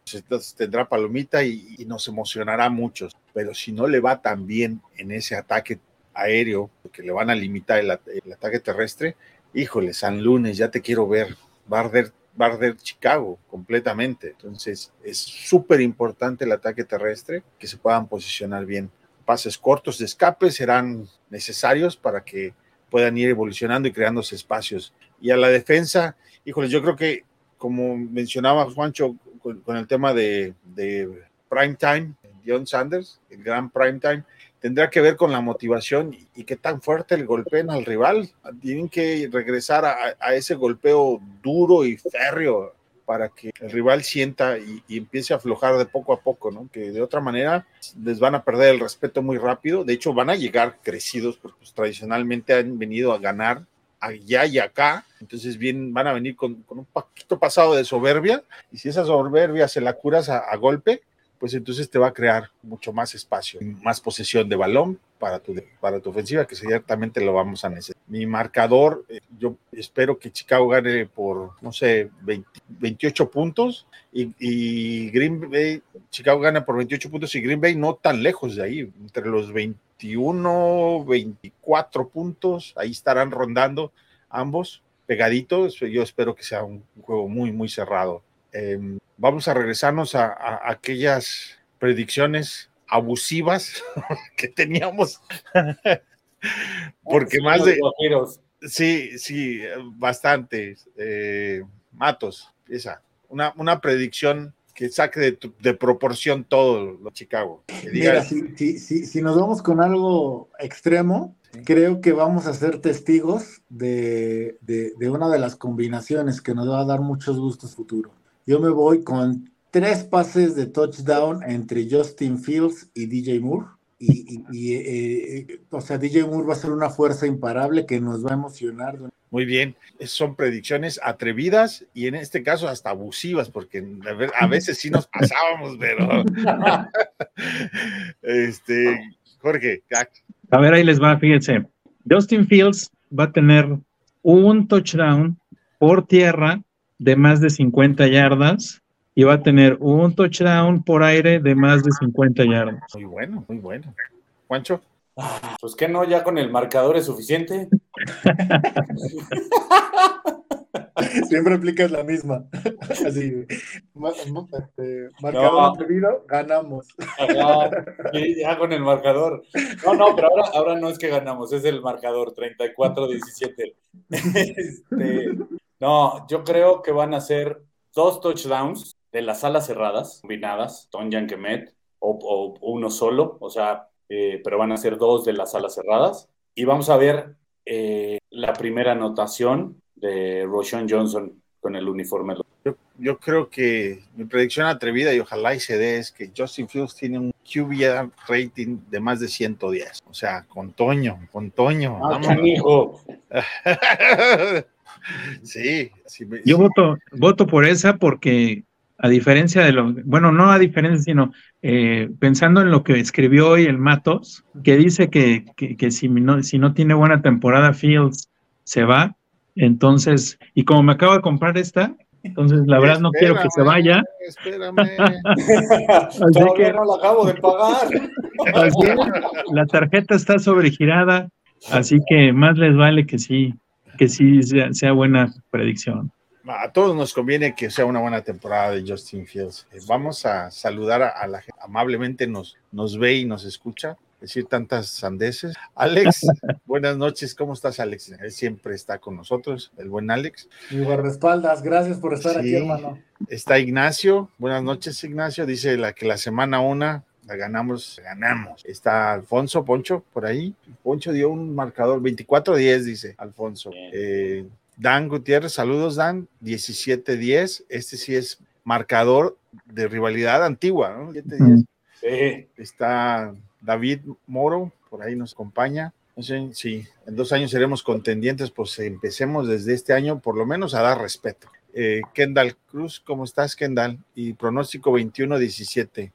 tendrá palomita y, y, nos emocionará mucho. Pero si no le va tan bien en ese ataque aéreo, porque le van a limitar el, ataque terrestre, híjole, San Lunes, ya te quiero ver. Va a arder va a arder Chicago completamente. Entonces es súper importante el ataque terrestre, que se puedan posicionar bien. Pases cortos de escape serán necesarios para que puedan ir evolucionando y creándose espacios. Y a la defensa, híjole, yo creo que como mencionaba Juancho con, con el tema de, de prime time, John Sanders, el gran prime time, tendrá que ver con la motivación y, qué tan fuerte el golpeen al rival. Tienen que regresar a, ese golpeo duro y férreo para que el rival sienta y, empiece a aflojar de poco a poco, ¿no? Que de otra manera les van a perder el respeto muy rápido. De hecho, van a llegar crecidos porque pues, tradicionalmente han venido a ganar allá y acá. Entonces bien, van a venir con, un poquito pasado de soberbia y si esa soberbia se la curas a golpe, pues entonces te va a crear mucho más espacio, más posesión de balón para tu, para tu ofensiva, que ciertamente lo vamos a necesitar. Mi marcador, eh, yo espero que Chicago gane por, no sé, 20, 28 puntos y, y, Green Bay, Chicago gana por 28 puntos y Green Bay no tan lejos de ahí, entre los 21, 24 puntos, ahí estarán rondando ambos pegaditos. Yo espero que sea un, un juego muy, muy cerrado. Eh, vamos a regresarnos a, aquellas predicciones abusivas [LAUGHS] que teníamos. Porque sí, más de... Sí, sí, bastante. Eh, Matos, esa. Una, una predicción que saque de, de, proporción todo lo Chicago. Mira, si, si, si, si, nos vamos con algo extremo, sí. creo que vamos a ser testigos de, de, de, una de las combinaciones que nos va a dar muchos gustos futuro. Yo me voy con tres pases de touchdown entre Justin Fields y DJ Moore. Y, y, y eh, o sea, DJ Moore va a ser una fuerza imparable que nos va a emocionar Muy bien, son predicciones atrevidas y en este caso hasta abusivas, porque a veces sí nos pasábamos, pero. [LAUGHS] este, Jorge. A ver, ahí les va, fíjense. Justin Fields va a tener un touchdown por tierra de más de 50 yardas y va a tener un touchdown por aire de más de 50 yardas. Muy bueno, muy bueno. Juancho. Pues que no, ya con el marcador es suficiente. [LAUGHS] Siempre aplicas la misma. [LAUGHS] Así, este, marcador atrevido, ganamos. [LAUGHS] ya con el marcador. No, no, pero ahora, ahora no es que ganamos, es el marcador 34-17. Este, no, yo creo que van a ser dos touchdowns de las alas cerradas, combinadas, Ton Yankemet, o, o uno solo, o sea, eh, pero van a ser dos de las alas cerradas. Y vamos a ver eh, la primera anotación de Roshan Johnson con el uniforme. Yo, creo que mi predicción atrevida y ojalá y se dé es que Justin Fields tiene un QB rating de más de 110. O sea, con Toño, con Toño. Ah, hijo. [LAUGHS] sí, Yo voto, voto por esa porque a diferencia de lo, bueno, no a diferencia, sino eh, pensando en lo que escribió hoy el Matos, que dice que, que, si, no, si no tiene buena temporada Fields se va, entonces, y como me acabo de comprar esta, entonces la verdad no quiero que se vaya. Espérame. [LAUGHS] así que, no la acabo de pagar. la tarjeta está sobregirada, así que más les vale que sí, que sí sea buena predicción a todos nos conviene que sea una buena temporada de Justin Fields. Eh, vamos a saludar a, la gente amablemente nos, nos ve y nos escucha decir tantas sandeces. Alex, [LAUGHS] buenas noches, ¿cómo estás, Alex? Él siempre está con nosotros, el buen Alex. Mi guardaespaldas, gracias por estar aquí, hermano. Está Ignacio, buenas noches, Ignacio. Dice la que la semana una la ganamos, ganamos. Está Alfonso Poncho por ahí. Poncho dio un marcador 24-10, dice Alfonso. Eh, Dan Gutiérrez, saludos Dan, 17-10, este sí es marcador de rivalidad antigua, ¿no? Sí. Está David Moro, por ahí nos acompaña. Sé si en dos años seremos contendientes, pues empecemos desde este año por lo menos a dar respeto. Eh, Kendall Cruz, ¿cómo estás, Kendall? Y pronóstico 21-17.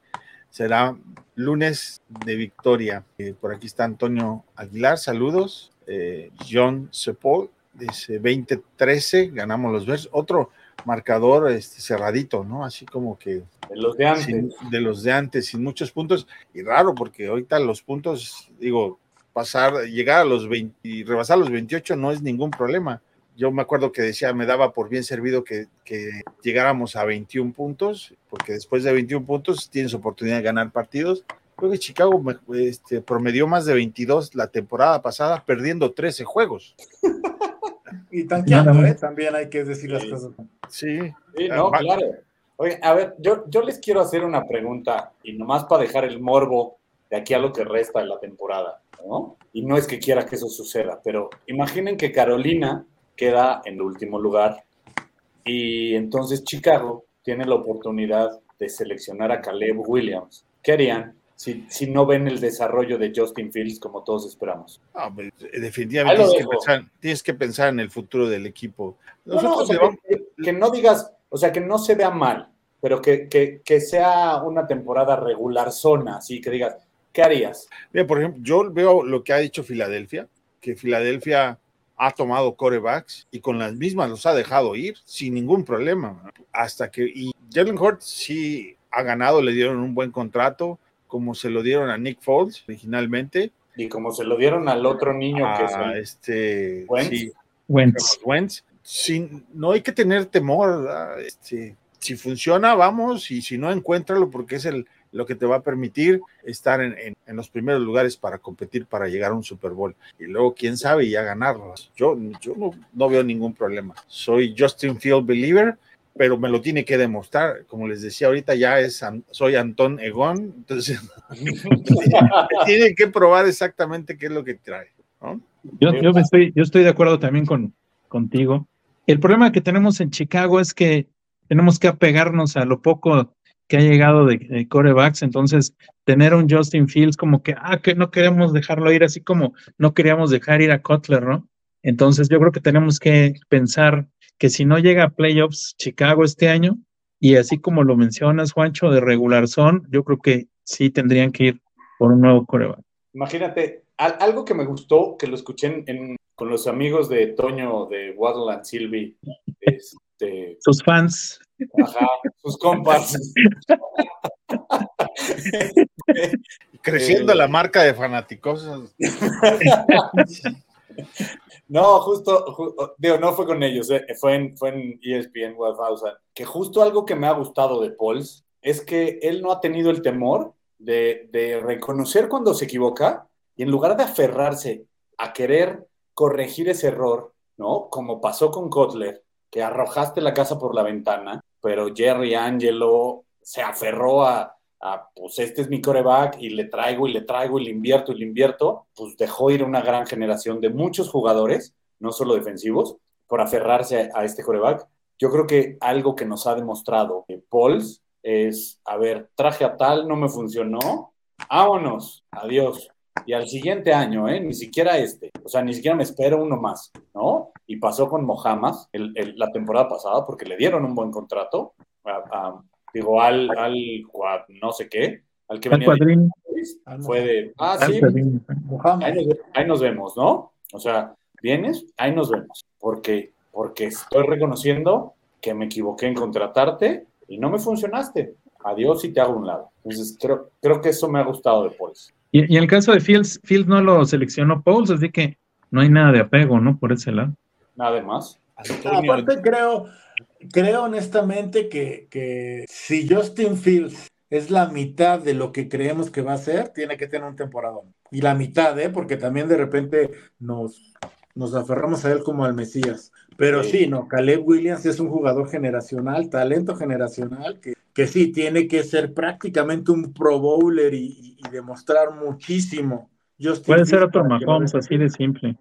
Será lunes de victoria. Eh, por aquí está Antonio Aguilar, saludos. Eh, John Sepol, dice 20-13, ganamos los versos. Otro marcador este, cerradito, ¿no? Así como que... De los de antes. Sin, de los de antes, sin muchos puntos. Y raro, porque ahorita los puntos, digo, pasar, llegar a los 20 y rebasar los 28 no es ningún problema. Yo me acuerdo que decía, me daba por bien servido que, que llegáramos a 21 puntos, porque después de 21 puntos tienes oportunidad de ganar partidos. Creo que Chicago este, promedió más de 22 la temporada pasada, perdiendo 13 juegos. [LAUGHS] Y tanqueando, ¿eh? También hay que decir las cosas. Sí. no, ah, claro. Oye, a ver, yo, yo les quiero hacer una pregunta, y nomás para dejar el morbo de aquí a lo que resta de la temporada, ¿no? Y no es que quiera que eso suceda, pero imaginen que Carolina queda en el último lugar y entonces Chicago tiene la oportunidad de seleccionar a Caleb Williams. ¿Qué harían? si, no ven el desarrollo de Justin Fields como todos esperamos. Pues, definitivamente tienes que, pensar, en el futuro del equipo. que, no digas, o sea, que no se vea mal, pero que, que, sea una temporada regular zona, así que digas, ¿qué harías? Mira, por ejemplo, yo veo lo que ha dicho Filadelfia, que Filadelfia ha tomado corebacks y con las mismas los ha dejado ir sin ningún problema. Hasta que, y Jalen Hurts sí ha ganado, le dieron un buen contrato, como se lo dieron a Nick Foles originalmente. Y como se lo dieron al otro niño que es este Wentz. Wentz. no hay que tener temor. Este, si funciona, vamos, y si no, encuéntralo porque es el, lo que te va a permitir estar en, los primeros lugares para competir para llegar a un Super Bowl. Y luego, quién sabe, ya ganarlo. Yo, yo no, no veo ningún problema. Soy Justin Field Believer pero me lo tiene que demostrar. Como les decía ahorita, ya es soy Antón Egón, entonces [LAUGHS] tiene que probar exactamente qué es lo que trae. Yo, yo, estoy, yo estoy de acuerdo también con, contigo. El problema que tenemos en Chicago es que tenemos que apegarnos a lo poco que ha llegado de, corebacks, entonces tener un Justin Fields como que, ah, que no queremos dejarlo ir, así como no queríamos dejar ir a Cutler, ¿no? Entonces yo creo que tenemos que pensar que si no llega a playoffs Chicago este año, y así como lo mencionas, Juancho, de regular son, yo creo que sí tendrían que ir por un nuevo coreback. Imagínate, algo que me gustó, que lo escuché en, con los amigos de Toño de Waddle and Silvi, [LAUGHS] este, sus fans. Ajá, sus compas. [LAUGHS] Creciendo la marca de fanáticos. [LAUGHS] No, justo, digo, no fue con ellos, eh, fue, en, fue en ESPN 1000, que justo algo que me ha gustado de Pauls es que él no ha tenido el temor de, de reconocer cuando se equivoca y en lugar de aferrarse a querer corregir ese error, ¿no? Como pasó con Kotler, que arrojaste la casa por la ventana, pero Jerry Angelo se aferró a, pues este es mi coreback y le traigo y le traigo y le invierto y le invierto, pues dejó ir una gran generación de muchos jugadores, no solo defensivos, por aferrarse a, este coreback. Yo creo que algo que nos ha demostrado Pauls es, a ver, traje a tal, no me funcionó, vámonos, adiós. Y al siguiente año, ¿eh? ni siquiera este, o sea, ni siquiera me espero uno más, ¿no? Y pasó con Mohamed la temporada pasada porque le dieron un buen contrato, digo, al, al, no sé qué, al que venía fue de, ah, sí, ahí nos, vemos, ¿no? O sea, vienes, ahí nos vemos, porque, porque estoy reconociendo que me equivoqué en contratarte y no me funcionaste. Adiós y te hago un lado. Entonces, creo, creo que eso me ha gustado de Pauls. Y, en el caso de Fields, Fields no lo seleccionó Pauls, así que no hay nada de apego, ¿no? Por ese lado. Nada más. Aparte, creo, creo honestamente que, que si Justin Fields es la mitad de lo que creemos que va a ser, tiene que tener un temporadón. Y la mitad, ¿eh? Porque también de repente nos, nos aferramos a él como al Mesías. Pero sí. no, Caleb Williams es un jugador generacional, talento generacional, que, que sí, tiene que ser prácticamente un pro bowler y, demostrar muchísimo. Puede ser otro Mahomes, así de simple.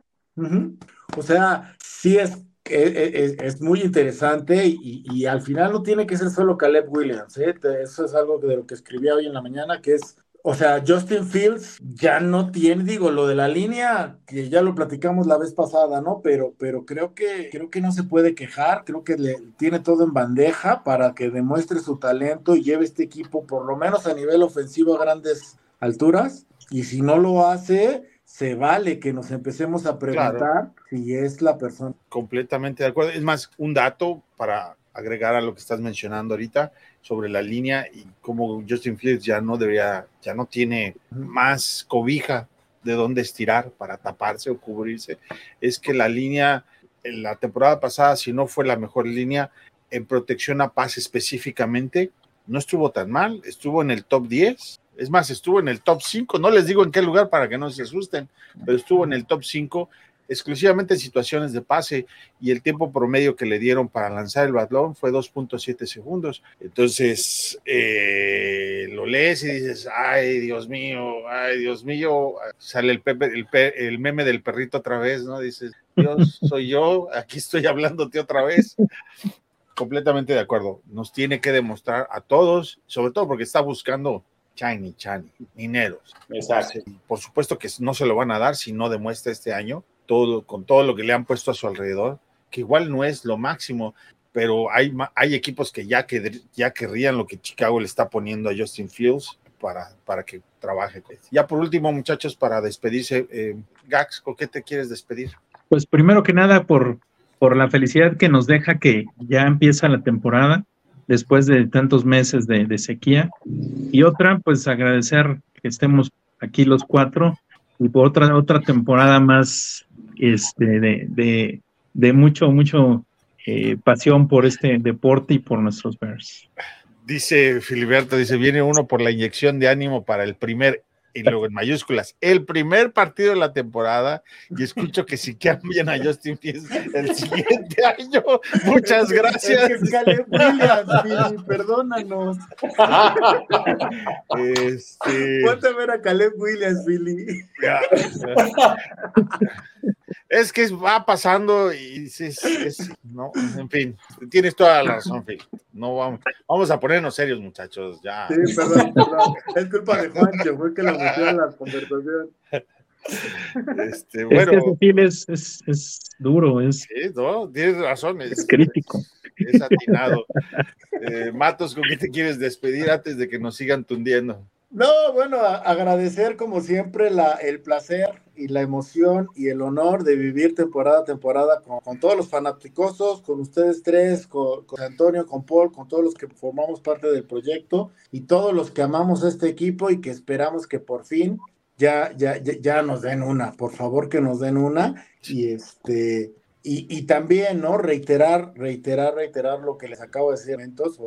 O sea, sí es, es, es muy interesante y, y, al final no tiene que ser solo Caleb Williams. ¿eh? Eso es algo de lo que escribí hoy en la mañana, que es o sea, Justin Fields ya no tiene, digo, lo de la línea, que ya lo platicamos la vez pasada, ¿no? Pero, pero creo que, creo que no se puede quejar, creo que le tiene todo en bandeja para que demuestre su talento y lleve este equipo por lo menos a nivel ofensivo a grandes alturas. Y si no lo hace, se vale que nos empecemos a preguntar si es la persona. Completamente de acuerdo. Es más, un dato para agregar a lo que estás mencionando ahorita sobre la línea y cómo Justin Fields ya no debería, ya no tiene más cobija de dónde estirar para taparse o cubrirse, es que la línea en la temporada pasada, si no fue la mejor línea en protección a paz específicamente, no estuvo tan mal, estuvo en el top 10, es más, estuvo en el top 5, no les digo en qué lugar para que no se asusten, pero estuvo en el top 5 exclusivamente en situaciones de pase y el tiempo promedio que le dieron para lanzar el balón fue 2.7 segundos. Entonces, eh, lo lees y dices, ay, Dios mío, ay, Dios mío, sale el, el, el, meme del perrito otra vez, ¿no? Dices, Dios, soy yo, aquí estoy hablándote otra vez. Completamente de acuerdo. Nos tiene que demostrar a todos, sobre todo porque está buscando Chani, Chani, mineros. Exacto. Por supuesto que no se lo van a dar si no demuestra este año, todo, con todo lo que le han puesto a su alrededor, que igual no es lo máximo, pero hay, hay equipos que ya, que ya querrían lo que Chicago le está poniendo a Justin Fields para, para que trabaje. Ya por último, muchachos, para despedirse, eh, Gax, ¿con qué te quieres despedir? Pues primero que nada, por, por la felicidad que nos deja que ya empieza la temporada después de tantos meses de, de sequía. Y otra, pues agradecer que estemos aquí los cuatro y por otra, otra temporada más este, de, de, mucho, mucho eh, pasión por este deporte y por nuestros Bears. Dice Filiberto, dice, viene uno por la inyección de ánimo para el primer y luego en mayúsculas, el primer partido de la temporada y escucho que si cambian a Justin Fields el siguiente año. Muchas gracias. Es Caleb Williams, perdónanos. Este... Ponte a ver a Caleb Williams, Billy. Es que va pasando y es, no, en fin, tienes toda la razón, Phil. No vamos, vamos a ponernos serios, muchachos, ya. Sí, perdón, perdón. Es culpa de Juancho, fue que lo metió en la conversación. Este, Es bueno, que es, es, es duro, es, sí, no, tienes razón. es crítico. Es atinado. Eh, Matos, ¿con qué te quieres despedir antes de que nos sigan tundiendo? No, bueno, a- agradecer como siempre la, el placer y la emoción y el honor de vivir temporada a temporada con, con todos los fanaticosos, con ustedes tres, con, con Antonio, con Paul, con todos los que formamos parte del proyecto y todos los que amamos a este equipo y que esperamos que por fin ya, ya, ya, ya nos den una, por favor que nos den una y este y, y también, ¿no? Reiterar, reiterar, reiterar lo que les acabo de decir, entonces,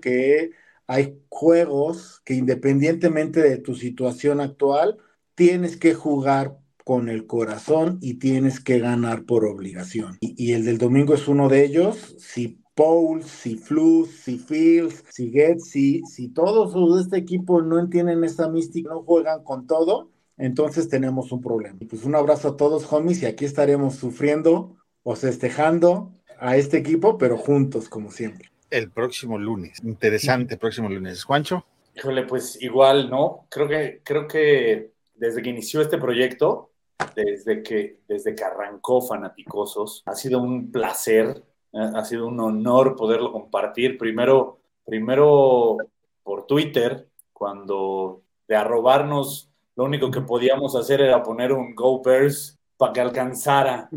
que hay juegos que independientemente de tu situación actual, tienes que jugar con el corazón y tienes que ganar por obligación. Y, y el del domingo es uno de ellos. Si Paul, si Flus, si Fields, si Getz, si, si todos los de este equipo no entienden esa mística, no juegan con todo, entonces tenemos un problema. Y pues un abrazo a todos, homies, y aquí estaremos sufriendo o festejando a este equipo, pero juntos, como siempre. El próximo lunes. Interesante, próximo lunes. Juancho. Híjole, pues igual, ¿no? Creo que, creo que desde que inició este proyecto, desde que, desde que arrancó Fanaticosos, ha sido un placer, eh, ha sido un honor poderlo compartir. Primero, primero por Twitter, cuando de arrobarnos, lo único que podíamos hacer era poner un Go Bears para que alcanzara.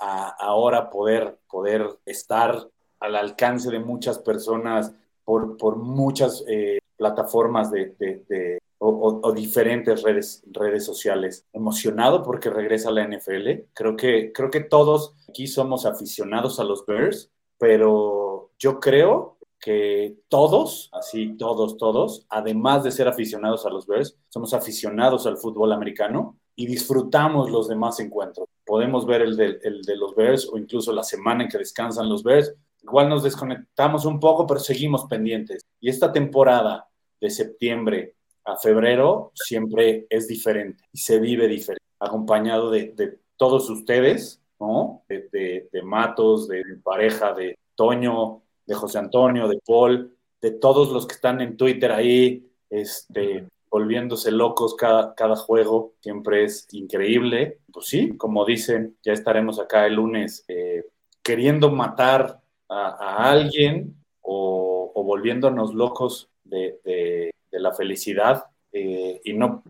A ahora poder, poder estar al alcance de muchas personas por, por muchas eh, plataformas de, de o, o, o, diferentes redes, redes sociales. Emocionado porque regresa a la NFL. Creo que, creo que todos aquí somos aficionados a los Bears, pero yo creo que todos, así todos, todos, además de ser aficionados a los Bears, somos aficionados al fútbol americano y disfrutamos los demás encuentros. Podemos ver el de, el de los Bears o incluso la semana en que descansan los Bears, igual nos desconectamos un poco, pero seguimos pendientes. Y esta temporada de septiembre a febrero siempre es diferente y se vive diferente, acompañado de, de todos ustedes, ¿no? De, de, de, Matos, de mi pareja, de Toño, de José Antonio, de Paul, de todos los que están en Twitter ahí, este, volviéndose locos cada, cada juego, siempre es increíble. Pues sí, como dicen, ya estaremos acá el lunes eh, queriendo matar a, a alguien o, o, volviéndonos locos de, de, de la felicidad eh, y no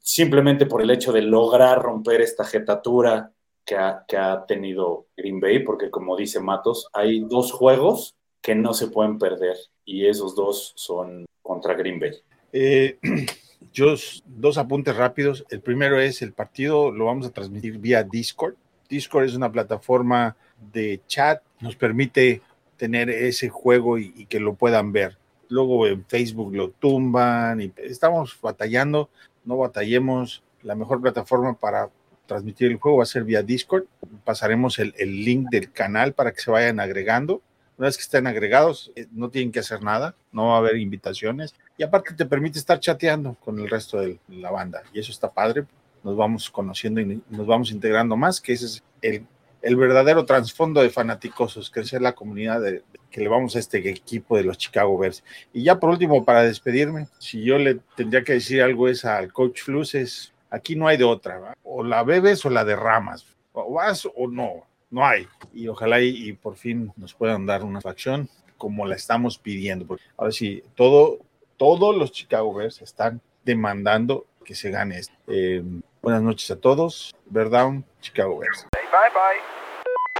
simplemente por el hecho de lograr romper esta jetatura que ha, que ha, tenido Green Bay, porque como dice Matos, hay dos juegos que no se pueden perder y esos dos son contra Green Bay. Eh, [CLEARS THROAT] yo, dos apuntes rápidos. El primero es el partido lo vamos a transmitir vía Discord. Discord es una plataforma de chat, nos permite tener ese juego y, y que lo puedan ver. Luego en Facebook lo tumban y estamos batallando, no batallemos. La mejor plataforma para transmitir el juego va a ser vía Discord. Pasaremos el, el link del canal para que se vayan agregando. Una vez que estén agregados, eh, no tienen que hacer nada, no va a haber invitaciones. Y aparte te permite estar chateando con el resto de la banda. Y eso está padre. Nos vamos conociendo y nos vamos integrando más, que ese es el, el verdadero trasfondo de fanaticosos, crecer la comunidad de, que le vamos a este equipo de los Chicago Bears. Y ya por último, para despedirme, si yo le tendría que decir algo es al coach Flus, es aquí no hay de otra, o la bebes o la derramas, o vas o no, no hay. Y ojalá y, por fin nos puedan dar una facción como la estamos pidiendo. Porque ahora sí, todo, todos los Chicago Bears están demandando que se gane esto. Eh, buenas noches a todos. Bear down, Chicago Bears. Bye bye.